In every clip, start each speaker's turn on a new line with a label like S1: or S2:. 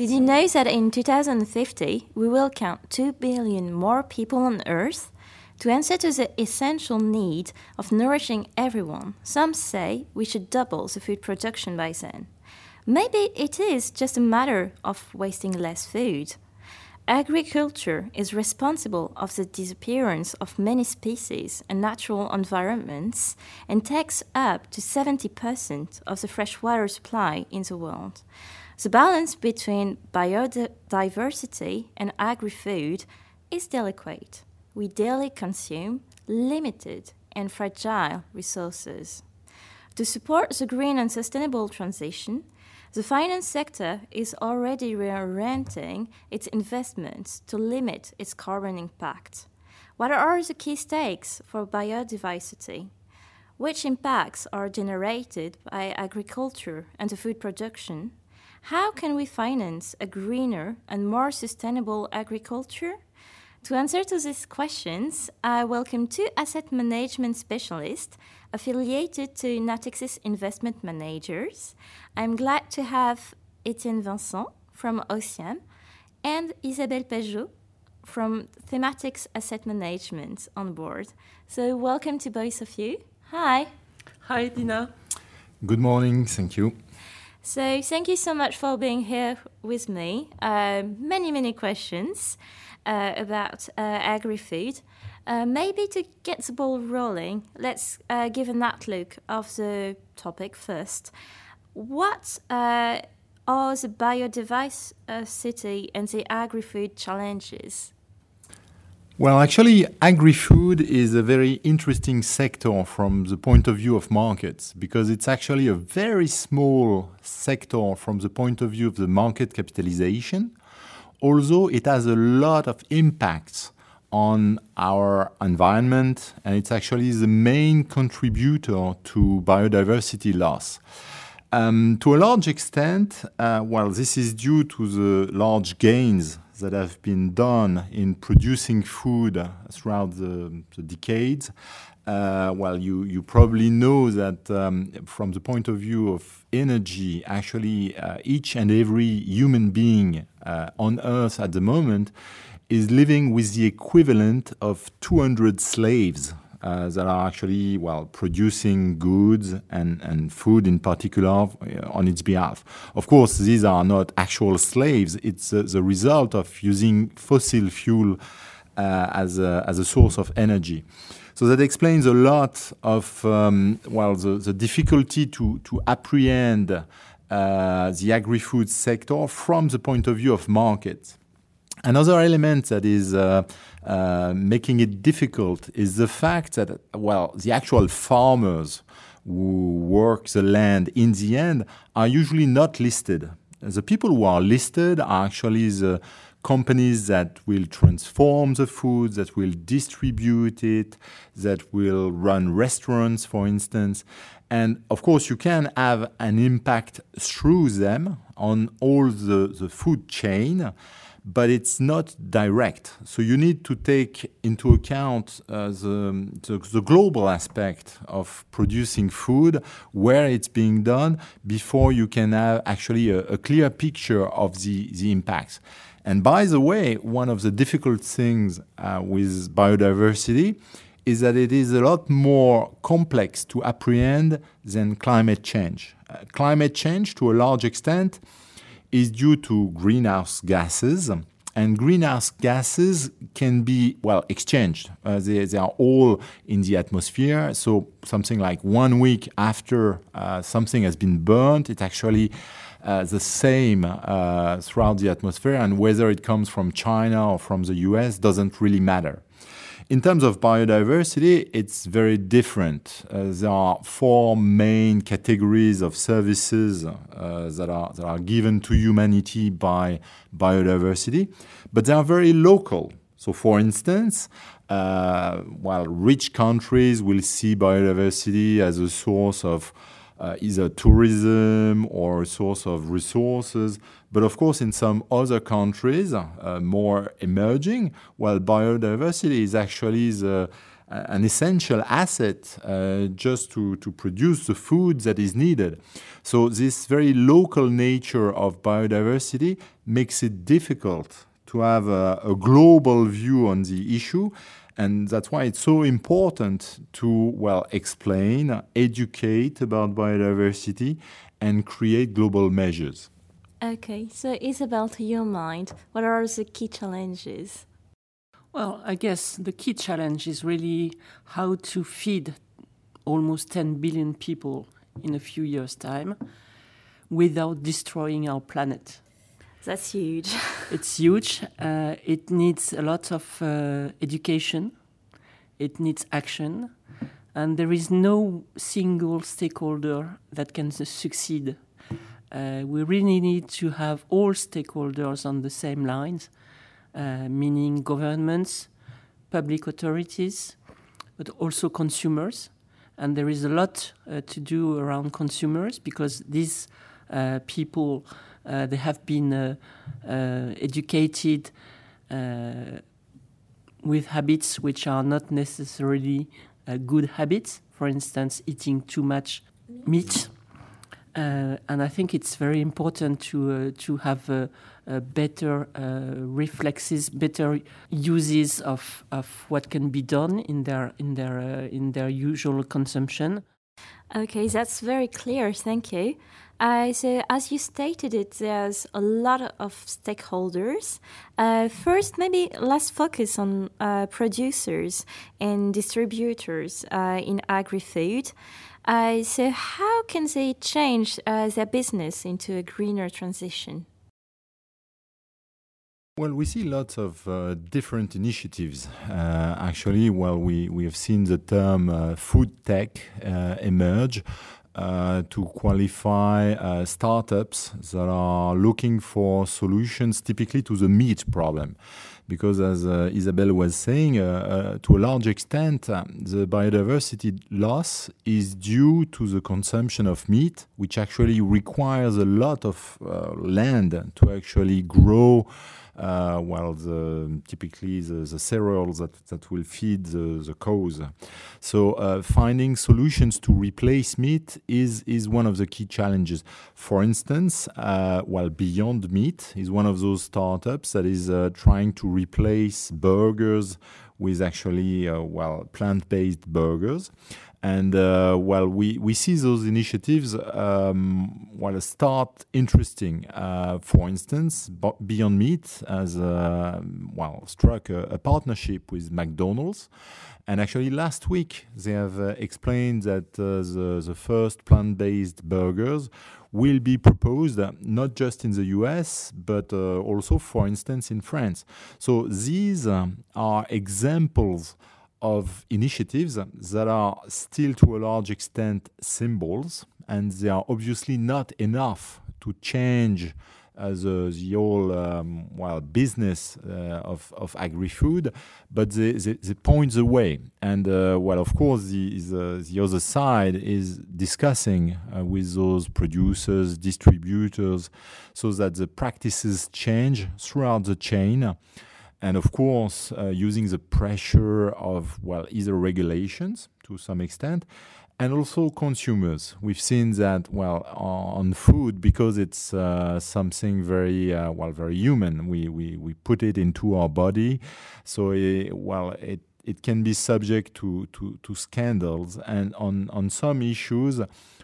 S1: Did you know that in 2050 we will count 2 billion more people on Earth? To answer to the essential need of nourishing everyone, some say we should double the food production by then. Maybe it is just a matter of wasting less food. Agriculture is responsible of the disappearance of many species and natural environments and takes up to 70% of the freshwater supply in the world. The balance between biodiversity and agri-food is delicate. We daily consume limited and fragile resources. To support the green and sustainable transition, the finance sector is already reorienting its investments to limit its carbon impact. What are the key stakes for biodiversity? Which impacts are generated by agriculture and the food production? How can we finance a greener and more sustainable agriculture? To answer to these questions, I welcome two asset management specialists affiliated to Natixis Investment Managers. I'm glad to have Etienne Vincent from Ossiam and Isabelle Pajot from Thematics Asset Management on board. So, welcome to both of you. Hi.
S2: Hi, Dina.
S3: Good morning. Thank you.
S1: So, thank you so much for being here with me. Uh, many, many questions uh, about uh, agri-food. Uh, maybe to get the ball rolling, let's uh, give an outlook of the topic first. What uh, are the biodiversity and the agri-food challenges?
S3: Well, actually, agri-food is a very interesting sector from the point of view of markets because it's actually a very small sector from the point of view of the market capitalization although it has a lot of impacts on our environment, and it's actually the main contributor to biodiversity loss. Um, to a large extent, uh, well, this is due to the large gains that have been done in producing food throughout the, the decades. Uh, well, you, you probably know that um, from the point of view of energy, actually, uh, each and every human being uh, on Earth at the moment is living with the equivalent of 200 slaves uh, that are actually well producing goods and, and food in particular uh, on its behalf. Of course, these are not actual slaves. It's uh, the result of using fossil fuel uh, as, a, as a source of energy. So that explains a lot of um, well the, the difficulty to to apprehend uh, the agri-food sector from the point of view of markets. Another element that is uh, uh, making it difficult is the fact that well the actual farmers who work the land in the end are usually not listed. The people who are listed are actually the companies that will transform the food, that will distribute it, that will run restaurants, for instance. And of course, you can have an impact through them on all the, the food chain, but it's not direct. So you need to take into account uh, the, the, the, global aspect of producing food, where it's being done, before you can have actually a, a clear picture of the, the impacts. And by the way, one of the difficult things uh, with biodiversity is that it is a lot more complex to apprehend than climate change. Uh, climate change, to a large extent, is due to greenhouse gases. And greenhouse gases can be, well, exchanged. Uh, they, they, are all in the atmosphere. So, something like one week after uh, something has been burned, it actually uh, the same uh, throughout the atmosphere, and whether it comes from China or from the US doesn't really matter. In terms of biodiversity, it's very different. Uh, there are four main categories of services uh, that, are, that are given to humanity by biodiversity, but they are very local. So, for instance, uh, while rich countries will see biodiversity as a source of uh, either tourism or a source of resources. But of course, in some other countries, uh, more emerging, well, biodiversity is actually the an essential asset uh, just to, to produce the food that is needed. So, this very local nature of biodiversity makes it difficult to have a, a global view on the issue. And that's why it's so important to, well, explain, educate about biodiversity, and create global measures.
S1: Okay, so Isabelle, to your mind, what are the key challenges?
S2: Well, I guess the key challenge is really how to feed almost 10 billion people in a few years' time without destroying our planet.
S1: That's huge.
S2: it's huge. Uh, it needs a lot of uh, education, it needs action, and there is no single stakeholder that can succeed. Uh, we really need to have all stakeholders on the same lines uh, meaning governments, public authorities, but also consumers. And there is a lot uh, to do around consumers because these uh, people uh, they have been uh, educated with habits which are not necessarily good habits. For instance, eating too much meat. Uh, and I think it's very important to uh, to have uh, better reflexes, better uses of, of what can be done in their in their in their usual consumption.
S1: Okay, that's very clear. Thank you. Uh, so, as you stated it, there's a lot of stakeholders. Uh, first, maybe let's focus on uh, producers and distributors in agri-food. Uh, so, how can they change uh, their business into a greener transition?
S3: Well, we see lots of uh, different initiatives. Uh, actually, well, we, we have seen the term uh, food tech uh, to qualify startups that are looking for solutions typically to the meat problem. Because as uh, Isabelle was saying, uh, uh, to a large extent, uh, the biodiversity loss is due to the consumption of meat, which actually requires a lot of uh, land to actually grow uh, while the, typically the, the, cereals that, that will feed the, the cows. So uh, finding solutions to replace meat is, is one of the key challenges. For instance, uh, well, Beyond Meat is one of those startups that is uh, trying to replace burgers with actually, uh, well, plant-based burgers. And uh, well, we, we see those initiatives um, well start interesting. Uh, for instance, Beyond Meat has uh, well struck a, a, partnership with McDonald's, and actually last week they have uh, explained that uh, the the first plant-based burgers will be proposed uh, not just in the US but also, for instance, in France. So these um, are examples of initiatives that are still to a large extent symbols, and they are obviously not enough to change uh, the, the whole um, well business uh, of, of agri-food, but they, they, they, point the way. And uh, well, of course, the, the, the other side is discussing uh, with those producers, distributors, so that the practices change throughout the chain and of course uh, using the pressure of well either regulations to some extent and also consumers. We've seen that well on food because it's uh, something very uh, well very human. We, we we put it into our body so it, well it it can be subject to, to, to scandals. And on, on some issues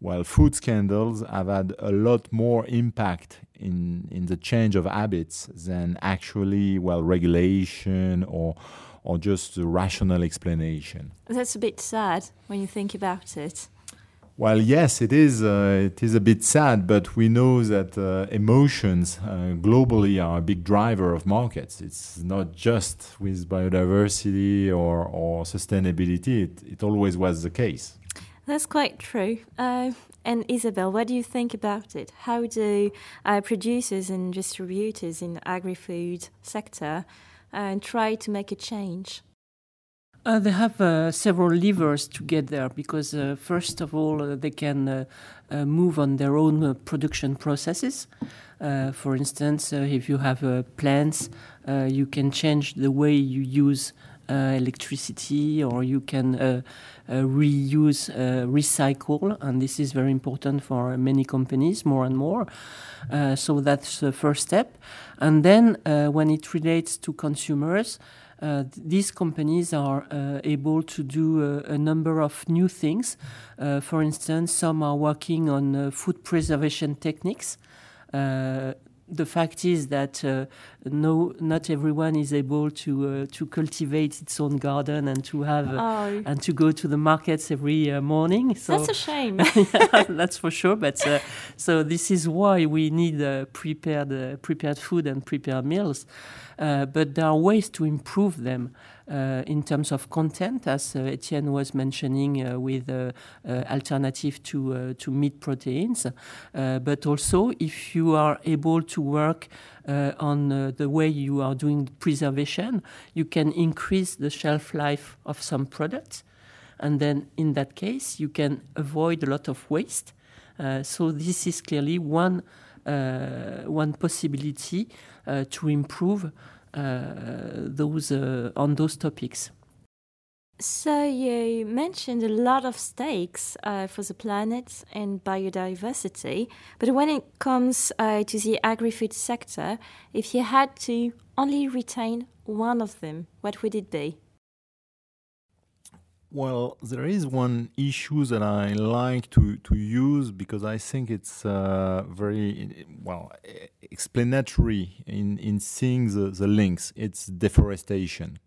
S3: while food scandals have had a lot more impact in, in the change of habits than actually, well, regulation or, or just a rational explanation.
S1: That's a bit sad when you think about it.
S3: Well, yes, it is. Uh, it is a bit sad, but we know that uh, emotions uh, globally are a big driver of markets. It's not just with biodiversity or, or sustainability. It, it always was the case.
S1: That's quite true. Uh, and Isabelle, what do you think about it? How do uh, producers and distributors in the agri-food sector uh, try to make a change?
S2: Uh, they have uh, several levers to get there because, uh, first of all, uh, they can uh, uh, move on their own production processes. for instance, if you have plants, you can change the way you use Uh, electricity, or you can uh, uh, reuse, recycle, and this is very important for many companies more and more. so that's the first step. And then when it relates to consumers, uh, these companies are uh, able to do a, a, number of new things. Uh, for instance, some are working on food preservation techniques the fact is that uh, no, not everyone is able to uh, to cultivate its own garden and to have uh, oh. and to go to the markets every morning.
S1: So that's a shame.
S2: yeah, that's for sure. But so this is why we need prepared prepared food and prepared meals. Uh, but there are ways to improve them uh, in terms of content, as uh, Etienne was mentioning, with alternative to to meat proteins. but also, if you are able to work on the way you are doing preservation, you can increase the shelf life of some products and then in that case you can avoid a lot of waste. Uh, so this is clearly one uh, one possibility uh, to improve those on those topics.
S1: So you mentioned a lot of stakes uh, for the planet and biodiversity, but when it comes uh, to the agri-food sector, if you had to only retain one of them, what would it be?
S3: Well, there is one issue that I like to, to use because I think it's uh, very well explanatory in, in seeing the, the links. It's deforestation.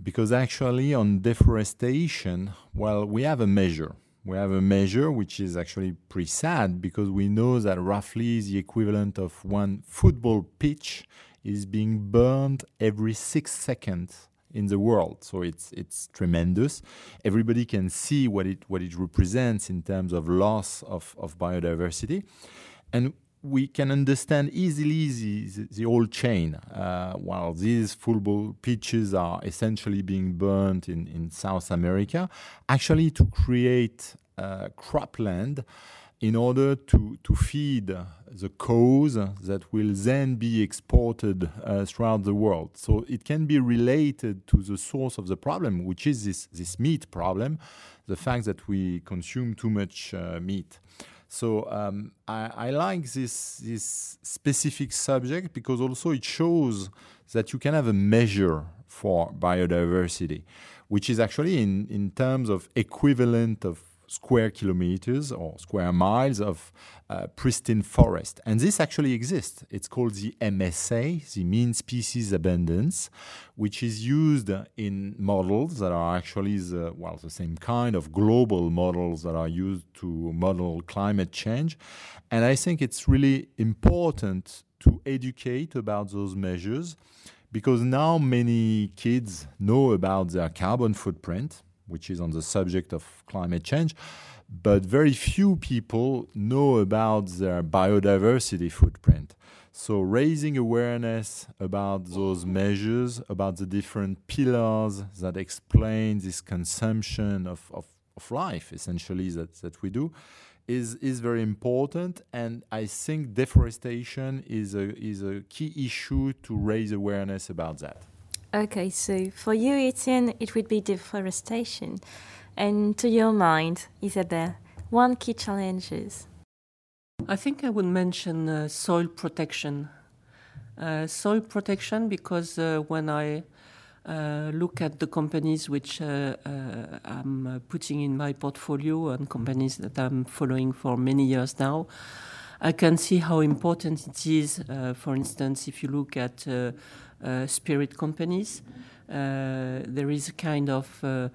S3: Because actually, on deforestation, well, we have a measure. We have a measure which is actually pretty sad because we know that roughly the equivalent of one football pitch is being burned every six seconds in the world. So it's it's tremendous. Everybody can see what it what it represents in terms of loss of, of biodiversity, and we can understand easily the, the, whole chain. Uh, while these football pitches are essentially being burned in, in South America, actually to create uh, cropland in order to, to feed the cows that will then be exported uh, throughout the world. So it can be related to the source of the problem, which is this, this meat problem, the fact that we consume too much uh, meat. So um, I, I, like this, this specific subject because also it shows that you can have a measure for biodiversity, which is actually in, in terms of equivalent of square kilometers or square miles of uh, pristine forest. And this actually exists. It's called the MSA, the mean species abundance, which is used in models that are actually the, well, the same kind of global models that are used to model climate change. And I think it's really important to educate about those measures because now many kids know about their carbon footprint which is on the subject of climate change, but very few people know about their biodiversity footprint. So, raising awareness about those measures, about the different pillars that explain this consumption of, of, of life, essentially, that, that we do, is, is very important. And I think deforestation is a, is a key issue to raise awareness about that.
S1: Okay, so for you, Etienne, it would be deforestation. And to your mind, Isabelle, one key challenges.
S2: I think I would mention uh, soil protection. Uh, soil protection because uh, when I uh, look at the companies which uh, uh, I'm putting in my portfolio and companies that I'm following for many years now, I can see how important it is. for instance, if you look at spirit companies. Uh, there is a kind of uh,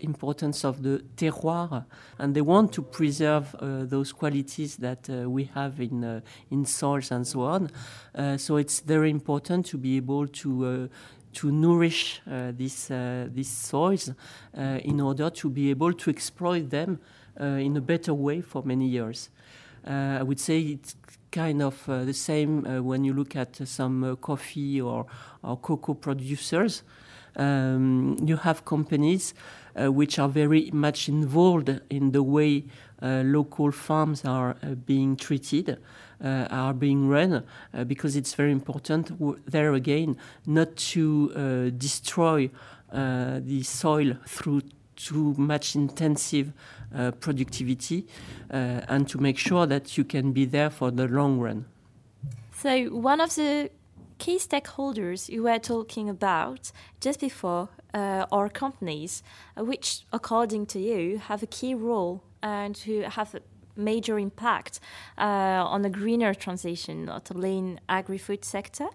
S2: importance of the terroir, and they want to preserve those qualities that we have in in soils and so on. so it's very important to be able to to nourish uh, these uh, these soils uh, in order to be able to exploit them in a better way for many years. I would say it's kind of uh, the same uh, when you look at some uh, coffee or, or cocoa producers. Um, you have companies uh, which are very much involved in the way uh, local farms are uh, being treated, are being run, because it's very important there again not to destroy the soil through too much intensive uh, productivity uh, and to make sure that you can be there for the long run.
S1: So, one of the key stakeholders you were talking about just before uh, are companies, which, according to you, have a key role and who have a major impact uh, on the greener transition, notably in agri-food sector.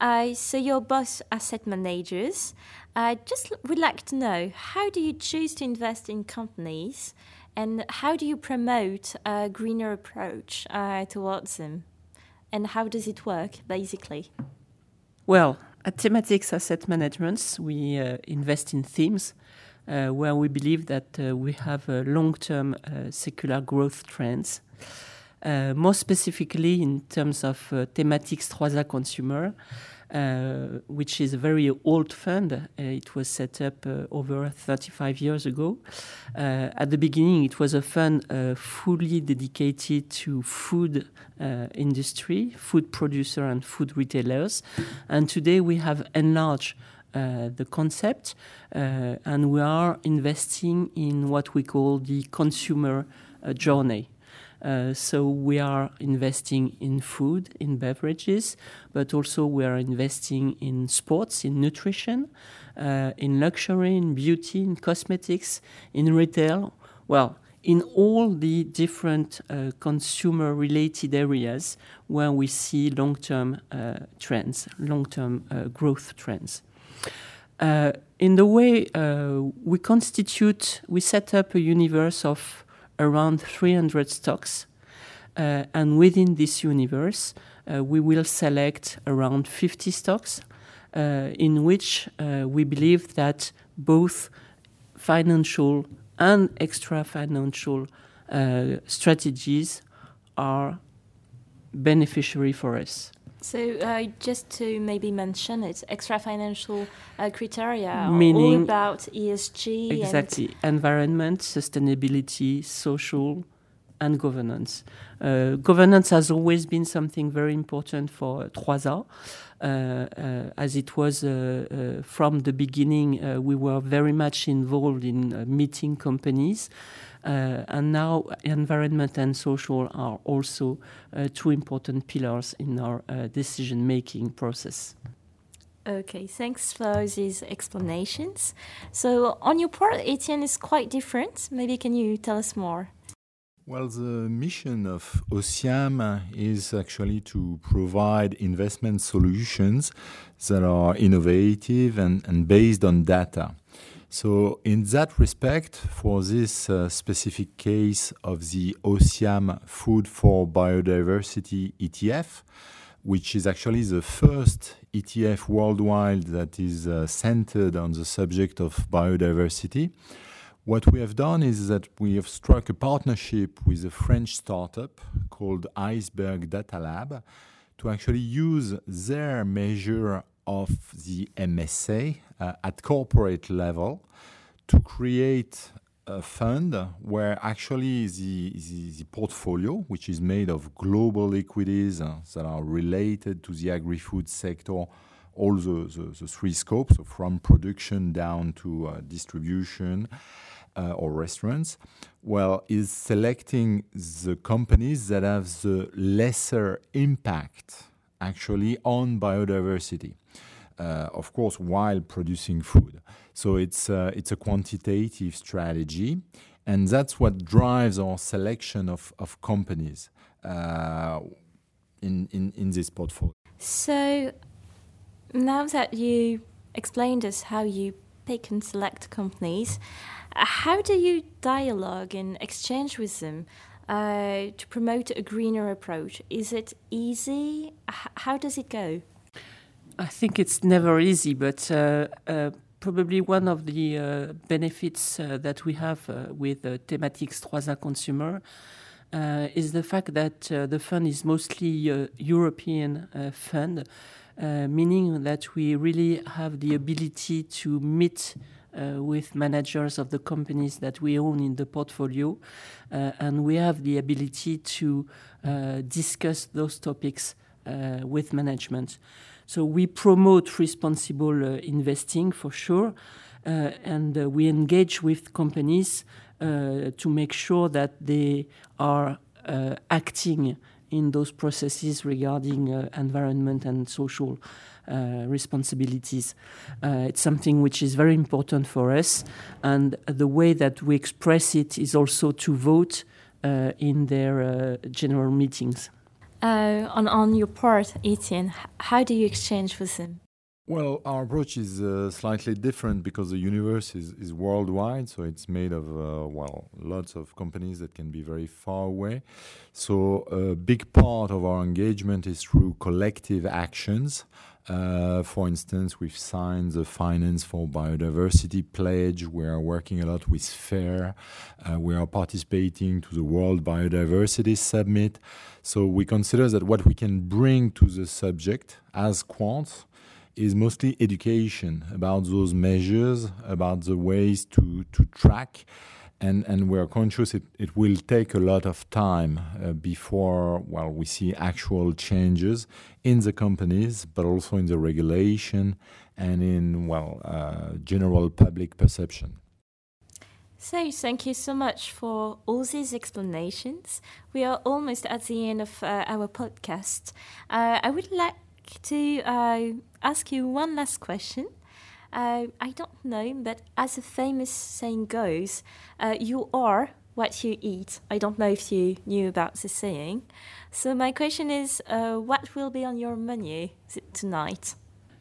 S1: I so you're both asset managers. I just would like to know how do you choose to invest in companies, and how do you promote a greener approach uh, towards them, and how does it work basically?
S2: Well, at Thematics Asset Management, we uh, invest in themes uh, where we believe that uh, we have long-term uh, secular growth trends. Uh, more specifically, in terms of uh, Thematics 3A Consumer, uh, which is a very old fund. Uh, it was set up uh, over 35 years ago. Uh, at the beginning, it was a fund fully dedicated to food industry, food producer and food retailers. And today we have enlarged uh, the concept, uh, and we are investing in what we call the consumer uh, journey. Uh, so we are investing in food, in beverages, but also we are investing in sports, in nutrition, uh, in luxury, in beauty, in cosmetics, in retail. Well, in all the different uh, consumer related areas where we see long term uh, trends, long term uh, growth trends. In the way we constitute, we set up a universe of around 300 stocks. Uh, and within this universe, uh, we will select around 50 stocks uh, in which uh, we believe that both financial and extra financial uh, strategies are beneficiary for us.
S1: So, uh, just to maybe mention it, extra financial uh, criteria
S2: Meaning
S1: all about ESG.
S2: Exactly. Environment, sustainability, social, and governance. Uh, governance has always been something very important for 3A. Uh, uh, as it was uh, uh, from the beginning, we were very much involved in meeting companies. And now environment and social are also two important pillars in our uh, decision-making process.
S1: Okay, thanks for these explanations. So on your part, Etienne is quite different. Maybe can you tell us more?
S3: Well, the mission of Ossiam is actually to provide investment solutions that are innovative and, and based on data. So, in that respect, for this uh, specific case of the Ossiam Food for Biodiversity ETF, which is actually the first ETF worldwide that is uh, centered on the subject of biodiversity, what we have done is that we have struck a partnership with a French startup called Iceberg Data Lab to actually use their measure of the MSA uh, at corporate level to create a fund where actually the, the, the, portfolio, which is made of global equities uh, that are related to the agri-food sector, all the, the, the, three scopes, so from production down to uh, distribution uh, or restaurants, well, is selecting the companies that have the lesser impact actually on biodiversity uh, of course, while producing food. So it's uh, it's a quantitative strategy, and that's what drives our selection of of companies uh, in, in in this portfolio.
S1: So now that you explained us how you pick and select companies, how do you dialogue and exchange with them? Uh, to promote a greener approach, is it easy? H- how does it go?
S2: I think it's never easy, but uh, uh, probably one of the uh, benefits uh, that we have uh, with Thematics 3A Consumer is the fact that the fund is mostly a European fund, meaning that we really have the ability to meet with managers of the companies that we own in the portfolio, and we have the ability to discuss those topics with management. So we promote responsible uh, investing for sure, uh, and uh, we engage with companies uh, to make sure that they are uh, acting in those processes regarding uh, environment and social responsibilities. it's something which is very important for us, and the way that we express it is also to vote in their general meetings.
S1: Uh, on, on your part, Etienne, how do you exchange with them?
S3: Well, our approach is uh, slightly different because the universe is, is worldwide, so it's made of uh, well lots of companies that can be very far away. So a big part of our engagement is through collective actions. Uh, for instance, we've signed the Finance for Biodiversity pledge. We are working a lot with FAIR. Uh, we are participating to the World Biodiversity Summit. So we consider that what we can bring to the subject as quants is mostly education about those measures, about the ways to, to track. And, and we're conscious it, it will take a lot of time uh, before well we see actual changes in the companies, but also in the regulation and in well uh, general public perception.
S1: So, thank you so much for all these explanations. We are almost at the end of uh, our podcast. Uh, I would like to uh, ask you one last question. Uh, I don't know, but as a famous saying goes, uh, you are what you eat. I don't know if you knew about this saying. So, my question is uh, what will be on your menu tonight?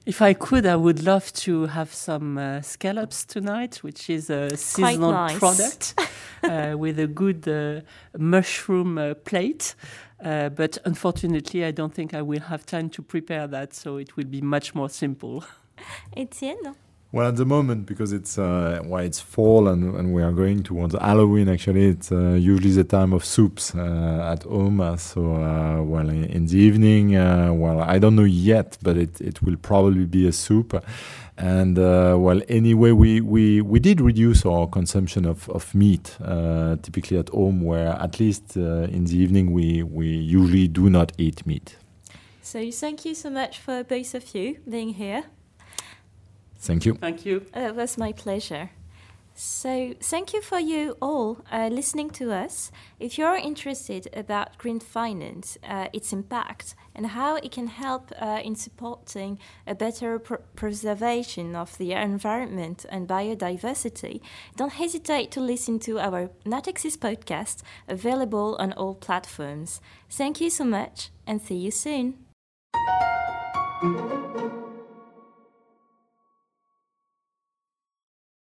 S2: If I could, I would love to have some uh, scallops tonight, which is a seasonal
S1: nice.
S2: product uh, with a good uh, mushroom uh, plate. Uh, but unfortunately, I don't think I will have time to prepare that, so it will be much more simple.
S1: Etienne
S3: well, at the moment, because it's uh, well, it's fall and, and we are going towards Halloween. Actually, it's uh, usually the time of soups uh, at home. Uh, so, uh, well, in, in, the evening, uh, well, I don't know yet, but it, it will probably be a soup. And well, anyway, we, we, we did reduce our consumption of, of meat, typically at home, where at least in the evening we, we usually do not eat meat.
S1: So, thank you so much for both of you being here.
S3: Thank you.
S2: Thank you.
S1: Uh, it was my pleasure. So, thank you for you all uh, listening to us. If you're interested about green finance, uh, its impact, and how it can help uh, in supporting a better pr- preservation of the environment and biodiversity, don't hesitate to listen to our Natixis podcast, available on all platforms. Thank you so much, and see you soon.